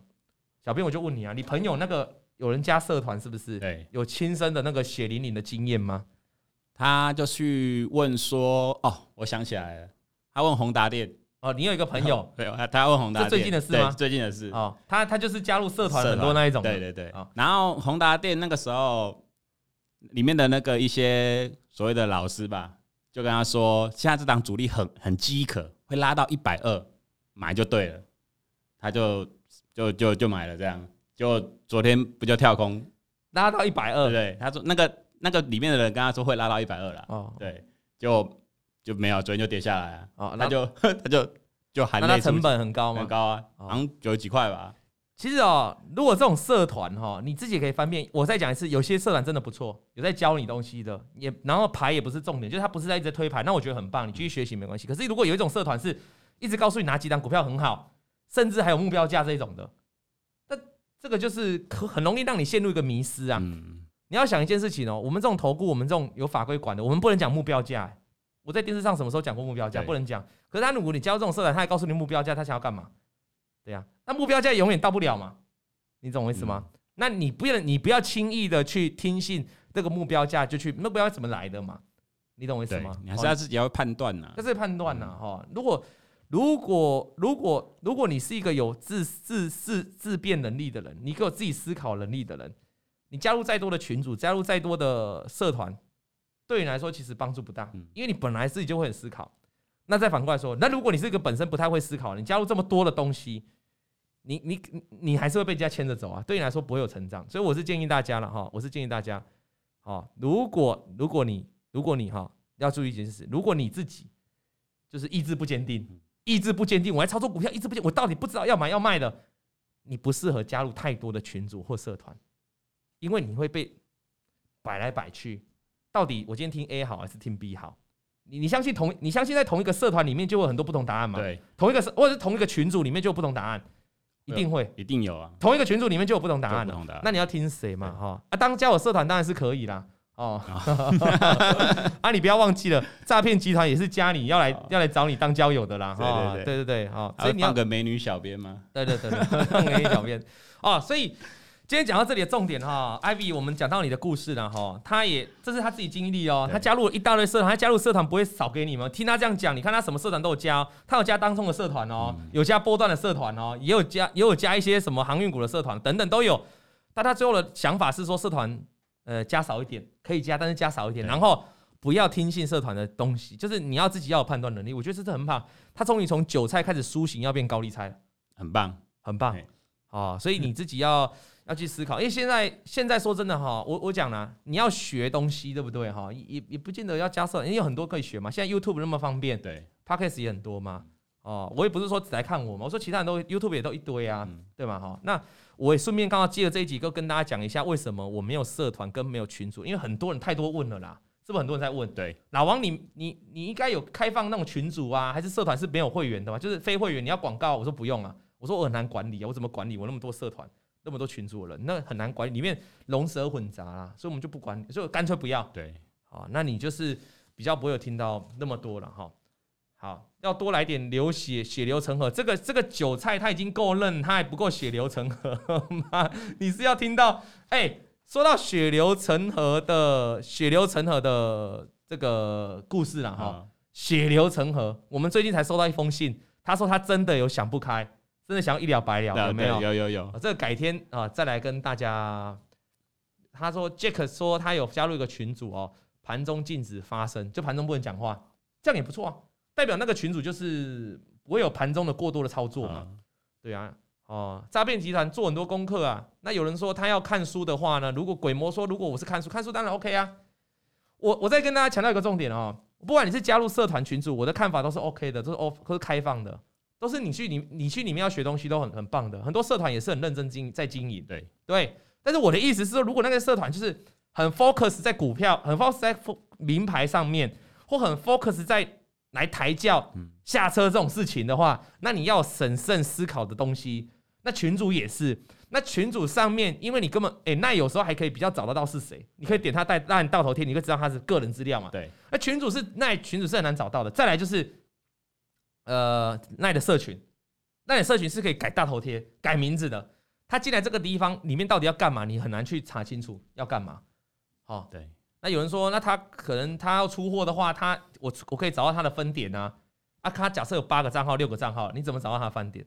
小编我就问你啊，你朋友那个有人加社团是不是？
对，
有亲身的那个血淋淋的经验吗？
他就去问说，哦，我想起来了，他问宏达店。
哦，你有一个朋友，*laughs*
对，他他问宏达电，
最近的事吗？
最近的事。
哦，他他就是加入社团很多那一种，
对对对。哦、然后宏达店那个时候，里面的那个一些所谓的老师吧，就跟他说，现在这档主力很很饥渴，会拉到一百二，买就对了。他就就就就买了，这样。就昨天不就跳空
拉到一百二？
对，他说那个那个里面的人跟他说会拉到一百二了。哦，对，就。就没有，昨天就跌下来啊！哦，那就他就 *laughs* 就含泪，
成本很高吗？
很高啊，好像九十几块吧。
其实哦，如果这种社团哈，你自己可以翻遍。我再讲一次，有些社团真的不错，有在教你东西的，也然后牌也不是重点，就是他不是在一直推牌，那我觉得很棒，你继续学习没关系。可是如果有一种社团是一直告诉你哪几档股票很好，甚至还有目标价这种的，那这个就是可很容易让你陷入一个迷失啊。嗯，你要想一件事情哦，我们这种投顾，我们这种有法规管的，我们不能讲目标价。我在电视上什么时候讲过目标价？不能讲。可是他如果你加入这种社团，他还告诉你目标价，他想要干嘛？对呀，那目标价永远到不了嘛？你懂我意思吗？嗯、那你不要你不要轻易的去听信这个目标价就去那，目标怎么来的嘛？你懂我意思吗？
你还是要自己要判断呐。
这是判断呐，哈。如果如果如果如果你是一个有自自自自辩能力的人，你有自己思考能力的人，你加入再多的群组，加入再多的社团。对你来说其实帮助不大，因为你本来自己就会很思考。那再反过来说，那如果你是一个本身不太会思考，你加入这么多的东西，你你你还是会被人家牵着走啊。对你来说不会有成长，所以我是建议大家了哈，我是建议大家，好，如果如果你如果你哈要注意一件事，如果你自己就是意志不坚定，意志不坚定，我还操作股票意志不坚定，我到底不知道要买要卖的，你不适合加入太多的群组或社团，因为你会被摆来摆去。到底我今天听 A 好还是听 B 好？你你相信同你相信在同一个社团里面就会有很多不同答案吗？
对，
同一个社或者是同一个群组里面就有不同答案，一定会，
一定有啊。
同一个群组里面就有不同答案的，那你要听谁嘛？哈啊，当加我社团当然是可以啦。哦，*laughs* 啊，你不要忘记了，诈骗集团也是加你要来要来找你当交友的啦。哈对对对对，哦，
所以你要个美女小编吗？
对对对对，美女小编哦，所以。今天讲到这里的重点哈，Ivy，我们讲到你的故事了哈，他也这是他自己经历哦，他加入了一大堆社团，他加入社团不会少给你们。听他这样讲，你看他什么社团都有加，他有加当冲的社团哦，有加波段的社团哦，也有加也有加一些什么航运股的社团等等都有。但他最后的想法是说，社团呃加少一点可以加，但是加少一点，然后不要听信社团的东西，就是你要自己要有判断能力。我觉得这是很棒，他终于从韭菜开始苏醒，要变高利菜，
很棒，
很棒啊！所以你自己要。要去思考，因为现在现在说真的哈，我我讲了，你要学东西，对不对哈？也也不见得要加设，因为有很多可以学嘛。现在 YouTube 那么方便，
对
，Podcast 也很多嘛。哦，我也不是说只来看我嘛，我说其他人都 YouTube 也都一堆啊，嗯、对吗？哈，那我也顺便刚好接了这一集，就跟大家讲一下为什么我没有社团跟没有群组，因为很多人太多问了啦，是不是很多人在问？
对，
老王你你你应该有开放那种群组啊，还是社团是没有会员的嘛？就是非会员你要广告，我说不用啊，我说我很难管理啊，我怎么管理我那么多社团？那么多群组的人，那很难管理，里面龙蛇混杂啦，所以我们就不管，就干脆不要。
对，
好，那你就是比较不会有听到那么多了哈。好，要多来点流血，血流成河。这个这个韭菜他已经够嫩，他还不够血流成河吗？*laughs* 你是要听到？哎、欸，说到血流成河的血流成河的这个故事了哈。血流成河，我们最近才收到一封信，他说他真的有想不开。真的想要一了百了，有没有？
有有有。
这个改天啊，再来跟大家。他说，Jack 说他有加入一个群组哦，盘中禁止发声，就盘中不能讲话，这样也不错啊，代表那个群主就是不会有盘中的过多的操作嘛。对啊，哦，诈骗集团做很多功课啊。那有人说他要看书的话呢，如果鬼魔说如果我是看书，看书当然 OK 啊。我我再跟大家强调一个重点哦，不管你是加入社团群组，我的看法都是 OK 的，都是 O 都是开放的。都是你去你你去里面要学东西都很很棒的，很多社团也是很认真经在经营，
对
对。但是我的意思是说，如果那个社团就是很 focus 在股票，很 focus 在名牌上面，或很 focus 在来抬轿下车这种事情的话，那你要审慎思考的东西。那群主也是，那群主上面，因为你根本哎，那有时候还可以比较找得到是谁，你可以点他带让你到头贴，你会知道他是个人资料嘛。
对，
那群主是那群主是很难找到的。再来就是。呃，那你的社群，那你的社群是可以改大头贴、改名字的。他进来这个地方里面到底要干嘛？你很难去查清楚要干嘛。好，
对。
那有人说，那他可能他要出货的话，他我我可以找到他的分点啊。啊，他假设有八个账号、六个账号，你怎么找到他的分点？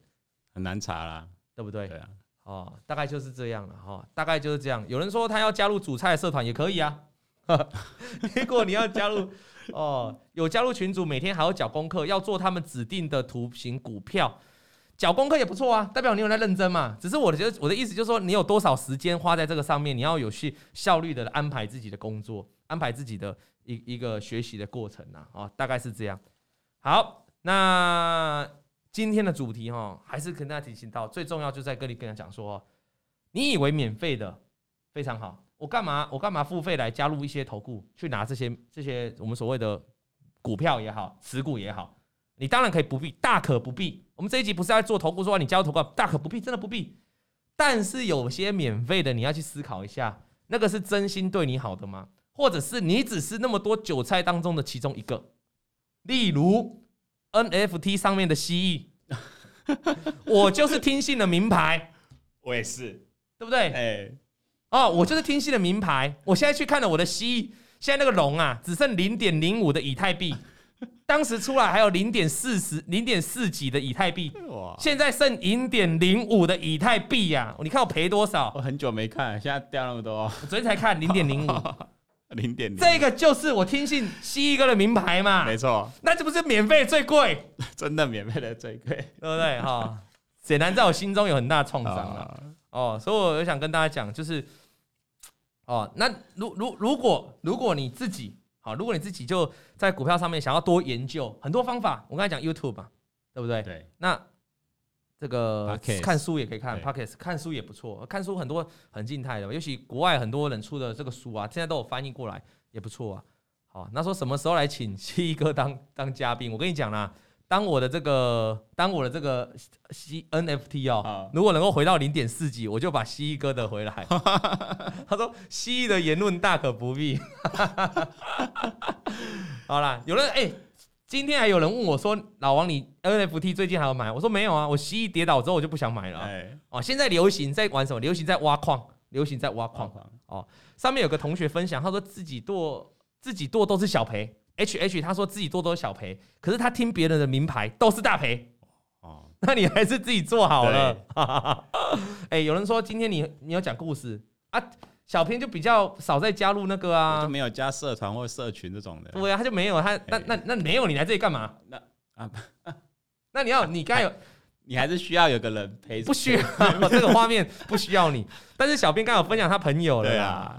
很难查啦，
对不对？
对啊。
哦，大概就是这样了哈，大概就是这样。有人说他要加入主菜社团也可以啊。*laughs* 如果你要加入哦，有加入群组，每天还要缴功课，要做他们指定的图形股票，缴功课也不错啊，代表你有在认真嘛。只是我的觉得我的意思就是说，你有多少时间花在这个上面，你要有去效率的安排自己的工作，安排自己的一一个学习的过程呐啊、大概是这样。好，那。今天的主题哈，还是跟大家提醒到，最重要就在跟你跟他讲说，你以为免费的非常好，我干嘛我干嘛付费来加入一些投顾去拿这些这些我们所谓的股票也好，持股也好，你当然可以不必，大可不必。我们这一集不是在做投顾，说你加入投顾大可不必，真的不必。但是有些免费的，你要去思考一下，那个是真心对你好的吗？或者是你只是那么多韭菜当中的其中一个？例如。NFT 上面的蜥蜴，我就是听信了名牌，
我也是，
对不对？
哎、欸，
哦，我就是听信了名牌。我现在去看了我的蜥蜴，现在那个龙啊，只剩零点零五的以太币，*laughs* 当时出来还有零点四十、零点四几的以太币，哇，现在剩零点零五的以太币呀！你看我赔多少？
我很久没看，现在掉那么多，
我昨天才看零点零五。*laughs*
零点零，
这个就是我听信蜥蜴哥的名牌嘛，
没错，
那这不是免费最贵？*laughs*
真的免费的最贵，对
不对？哈，显然在我心中有很大的创伤了。哦，所以我想跟大家讲，就是，哦，那如如如果如果你自己，好，如果你自己就在股票上面想要多研究很多方法，我刚才讲 YouTube 嘛，对不对？
对，
那。这
个
看书也可以看，Podcast 看书也不错，看书很多很静态的，尤其国外很多人出的这个书啊，现在都有翻译过来，也不错啊。好，那说什么时候来请蜥蜴哥当当嘉宾？我跟你讲啦，当我的这个当我的这个 C NFT 哦，好如果能够回到零点四级，我就把蜥蜴哥的回来。*laughs* 他说蜥蜴的言论大可不必。*laughs* 好啦，有人哎。欸今天还有人问我说：“老王，你 NFT 最近还有买？”我说：“没有啊，我蜥蜴跌倒之后我就不想买了。”哦，现在流行在玩什么？流行在挖矿，流行在挖矿。哦，上面有个同学分享，他说自己剁自己剁都是小赔。H H 他说自己做都是小赔，可是他听别人的名牌都是大赔。哦，那你还是自己做好了。*laughs* 哎，有人说今天你你要讲故事啊？小编就比较少再加入那个啊，
就没有加社团或社群这种的。
对啊，他就没有他，那那那没有你来这里干嘛？那啊，*laughs* 那你要你该有，*laughs*
你还是需要有个人陪。
不需要这个画面，不需要你。但是小编刚好分享他朋友了，对啊，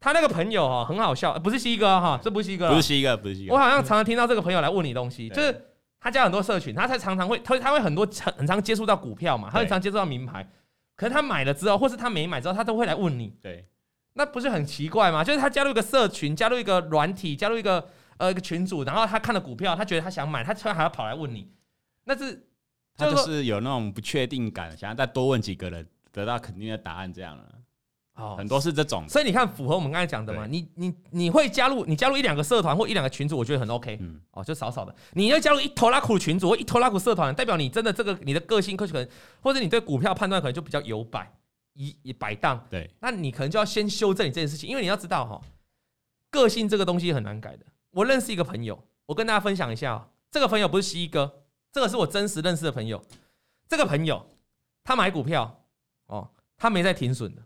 他那个朋友哈很好笑，不是西哥哈，这不是蜥蜴哥，
不是西哥，不是西哥。
我好像常常听到这个朋友来问你东西，就是他加很多社群，他才常常会他他会很多很常接触到股票嘛，他很常接触到名牌，可是他买了之后，或是他没买之后，他都会来问你，对。那不是很奇怪吗？就是他加入一个社群，加入一个软体，加入一个呃一个群组，然后他看了股票，他觉得他想买，他突然还要跑来问你，那是
他就是有那种不确定感，想要再多问几个人，得到肯定的答案这样了。哦，很多是这种，
所以你看符合我们刚才讲的嘛？你你你会加入，你加入一两个社团或一两个群组，我觉得很 OK。嗯，哦，就少少的，你要加入一头拉苦群组或一头拉苦社团，代表你真的这个你的个性可能，或者你对股票判断可能就比较有摆。一一摆荡，对，那你可能就要先修正你这件事情，因为你要知道哈，个性这个东西很难改的。我认识一个朋友，我跟大家分享一下，这个朋友不是蜥蜴哥，这个是我真实认识的朋友。这个朋友他买股票哦，他没在停损的，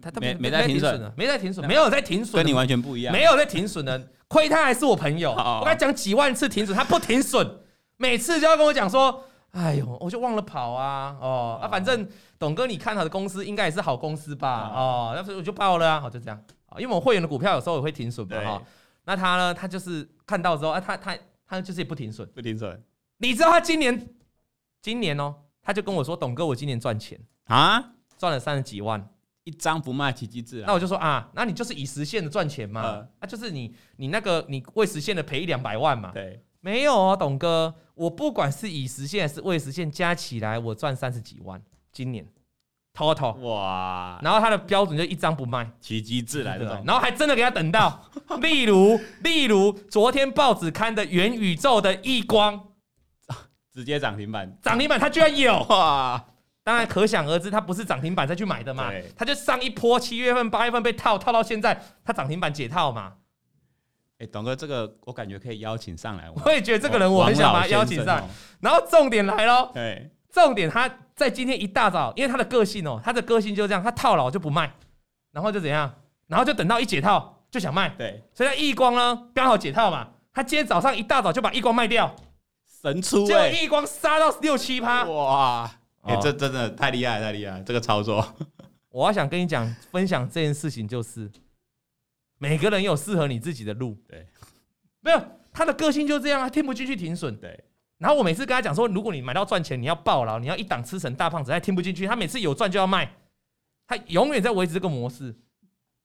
他他没没在停损
的，没在停损，没有在停损，
跟你完全不一样，
没有在停损的，亏他还是我朋友。我跟他讲几万次停损，他不停损，每次就要跟我讲说。哎呦，我就忘了跑啊！哦啊，反正董哥你看好的公司应该也是好公司吧？哦，那所以我就报了啊！好，就这样。因为我们会员的股票有时候也会停损嘛哈。那他呢？他就是看到之后，啊，他他他就是也不停损，
不停损。
你知道他今年今年哦，他就跟我说：“董哥，我今年赚钱
啊，
赚了三十几万，
一张不卖奇迹自然。”
那我就说啊，那你就是已实现的赚钱嘛？啊，就是你你那个你未实现的赔一两百万嘛？对。没有哦，董哥，我不管是已实现还是未实现，加起来我赚三十几万，今年，total 哇，然后他的标准就一张不卖，
奇迹自来的，
然后还真的给他等到，*laughs* 例如例如昨天报纸刊的元宇宙的异光，
直接涨停板，
涨停板他居然有。哇，当然可想而知，它不是涨停板再去买的嘛，它就上一波七月份、八月份被套套到现在，它涨停板解套嘛。
哎，董哥，这个我感觉可以邀请上来。
我也觉得这个人我很想把他邀请上然后重点来喽，对，重点他在今天一大早，因为他的个性哦，他的个性就是这样，他套牢就不卖，然后就怎样，然后就等到一解套就想卖。对，所以他亿光呢刚好解套嘛，他今天早上一大早就把亿光卖掉，
神出、
欸，结果亿光杀到六七趴，
哇！哎、欸，这真的太厉害，太厉害！这个操作，*laughs*
我要想跟你讲，分享这件事情就是，每个人有适合你自己的路。对，没有他的个性就这样，啊听不进去停损。对，然后我每次跟他讲说，如果你买到赚钱，你要暴牢，你要一档吃成大胖子，他听不进去。他每次有赚就要卖，他永远在维持这个模式，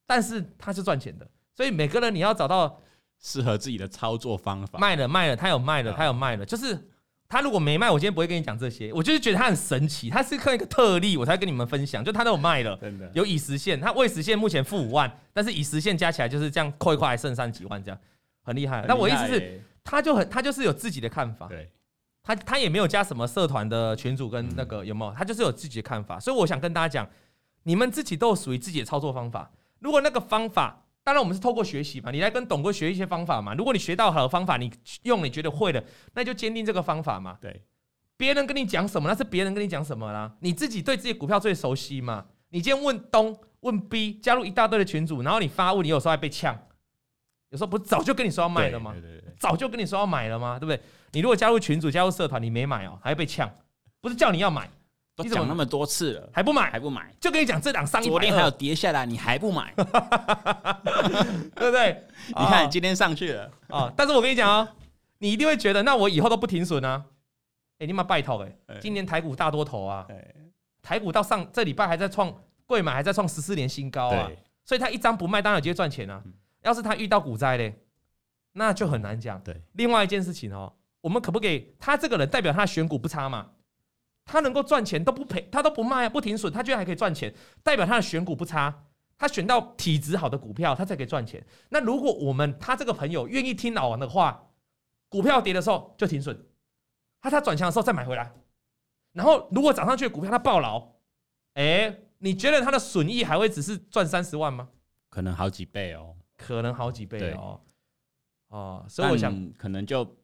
但是他是赚钱的。所以每个人你要找到
适合自己的操作方法。
卖了卖了，他有卖了，他有卖了，就是。他如果没卖，我今天不会跟你讲这些。我就是觉得他很神奇，他是看一个特例，我才跟你们分享。就他都有卖了，真的有已实现，他未实现目前负五万，但是已实现加起来就是这样扣一块还剩三几万，这样很厉害。那我意思是，他就很他就是有自己的看法。对，他他也没有加什么社团的群主跟那个有没有？他就是有自己的看法。所以我想跟大家讲，你们自己都有属于自己的操作方法。如果那个方法，当然，我们是透过学习嘛，你来跟董哥学一些方法嘛。如果你学到好的方法，你用你觉得会的，那就坚定这个方法嘛。对，别人跟你讲什么，那是别人跟你讲什么啦。你自己对自己股票最熟悉嘛。你今天问东问 B，加入一大堆的群组，然后你发问，你有时候还被呛，有时候不是早就跟你说要卖了吗？对对对对，早就跟你说要买了吗？对不对？你如果加入群组、加入社团，你没买哦，还要被呛，不是叫你要买。
你讲那么多次了，
还不买？
还不买？
就跟你讲，这档上一
昨天还有跌下来，你还不买，*laughs*
对不对？*laughs*
你看今天上去了
啊！但是我跟你讲哦，你一定会觉得，那我以后都不停损啊！哎，你妈拜托哎！今年台股大多头啊，台股到上这礼拜还在创贵买，还在创十四年新高啊！所以他一张不卖，当然有机会赚钱啊。要是他遇到股灾嘞，那就很难讲。对，另外一件事情哦，我们可不可以？他这个人代表他选股不差嘛？他能够赚钱都不赔，他都不卖啊，不停损，他居然还可以赚钱，代表他的选股不差。他选到体质好的股票，他才可以赚钱。那如果我们他这个朋友愿意听老王的话，股票跌的时候就停损，他他转强的时候再买回来，然后如果涨上去的股票他爆牢，哎，你觉得他的损益还会只是赚三十万吗？
可能好几倍哦，
可能好几倍哦，哦，所以我想
可能就。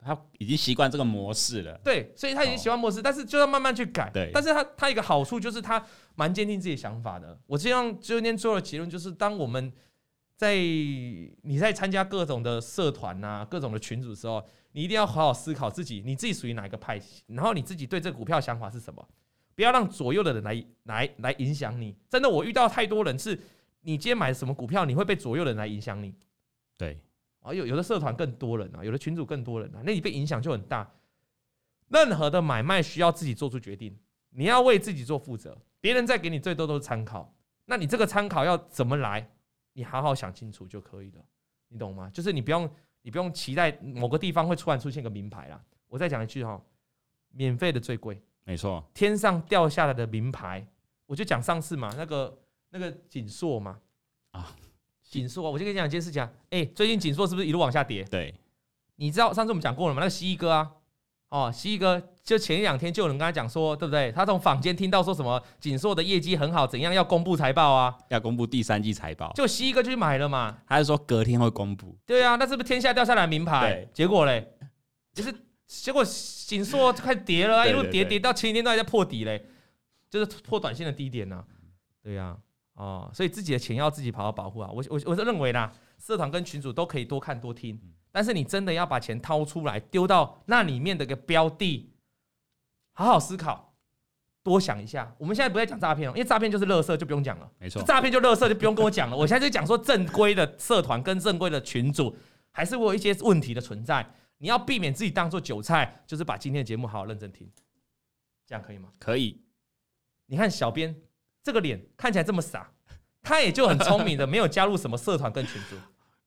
他已经习惯这个模式了，
对，所以他已经习惯模式，但是就要慢慢去改。对，但是他他一个好处就是他蛮坚定自己想法的。我这样今天做的结论就是，当我们在你在参加各种的社团啊、各种的群组的时候，你一定要好好思考自己，你自己属于哪一个派系，然后你自己对这个股票想法是什么，不要让左右的人来来来影响你。真的，我遇到太多人是，你今天买什么股票，你会被左右的人来影响你。
对。
有有的社团更多人啊，有的群组更多人啊，那你被影响就很大。任何的买卖需要自己做出决定，你要为自己做负责，别人再给你最多都是参考。那你这个参考要怎么来？你好好想清楚就可以了，你懂吗？就是你不用你不用期待某个地方会突然出现个名牌啦。我再讲一句哈，免费的最贵，
没错，
天上掉下来的名牌，我就讲上次嘛，那个那个锦硕嘛，啊。景硕，我就跟你讲一件事情啊，哎，最近景硕是不是一路往下跌？对，你知道上次我们讲过了吗？那个蜥蜴哥啊，哦，蜥蜴哥就前一两天就有人跟他讲说，对不对？他从坊间听到说什么景硕的业绩很好，怎样要公布财报啊？
要公布第三季财报，
就蜥蜴哥就去买了嘛。
还是说隔天会公布？
对啊，那是不是天下掉下来名牌？结果嘞，就是结果景硕就开始跌了，啊一路跌跌到前一天都还在破底嘞，就是破短线的低点呢。对呀。哦，所以自己的钱要自己好好保护啊！我我我是认为啦，社团跟群主都可以多看多听，但是你真的要把钱掏出来丢到那里面的一个标的，好好思考，多想一下。我们现在不再讲诈骗哦，因为诈骗就是乐色，就不用讲了。没错，诈骗就乐色，就不用跟我讲了。我现在就讲说正规的社团跟正规的群主，还是会有一些问题的存在。你要避免自己当做韭菜，就是把今天的节目好好认真听，这样可以吗？
可以。
你看小编。这个脸看起来这么傻，他也就很聪明的，没有加入什么社团跟群组，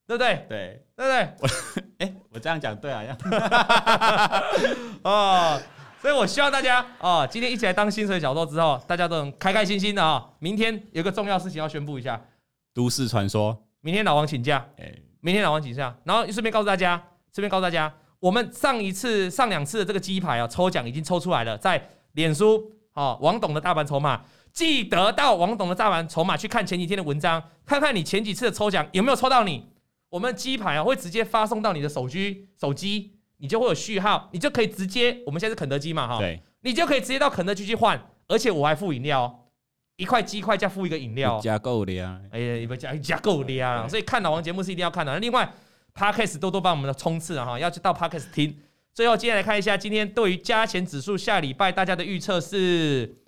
对不对？对，对不对？
我哎，我这样讲对啊，*laughs*
哦，所以我希望大家哦，今天一起来当薪水小偷之后，大家都能开开心心的啊。明天有个重要事情要宣布一下，
都市传说，
明天老王请假，哎，明天老王请假，然后顺便告诉大家，顺便告诉大家，我们上一次、上两次的这个鸡排啊，抽奖已经抽出来了，在脸书。哦，王董的大盘筹码，记得到王董的大盘筹码去看前几天的文章，看看你前几次的抽奖有没有抽到你。我们鸡排啊会直接发送到你的手机，手机你就会有序号，你就可以直接，我们现在是肯德基嘛哈，
对，
你就可以直接到肯德基去换，而且我还附饮料，一块鸡块加附一个饮料，
加够的呀，
哎呀，你们加加够的呀，所以看老王节目是一定要看的。另外，Podcast 多多帮我们的冲刺啊哈，要去到 Podcast 听。最后，接下来看一下今天对于加权指数下礼拜大家的预测是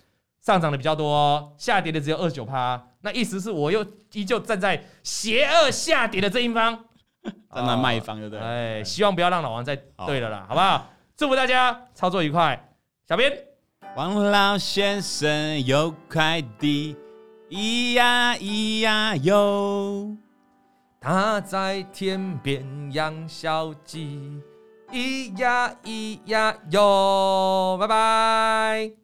上涨的比较多，下跌的只有二十九趴。那意思是我又依旧站在邪恶下跌的这一方，
站在卖方，对不对？
哎，希望不要让老王再对了啦，好不好？祝福大家操作愉快。小编，
王老先生有快递，咿呀咿呀哟，
他在天边养小鸡。咿呀咿呀哟，拜拜。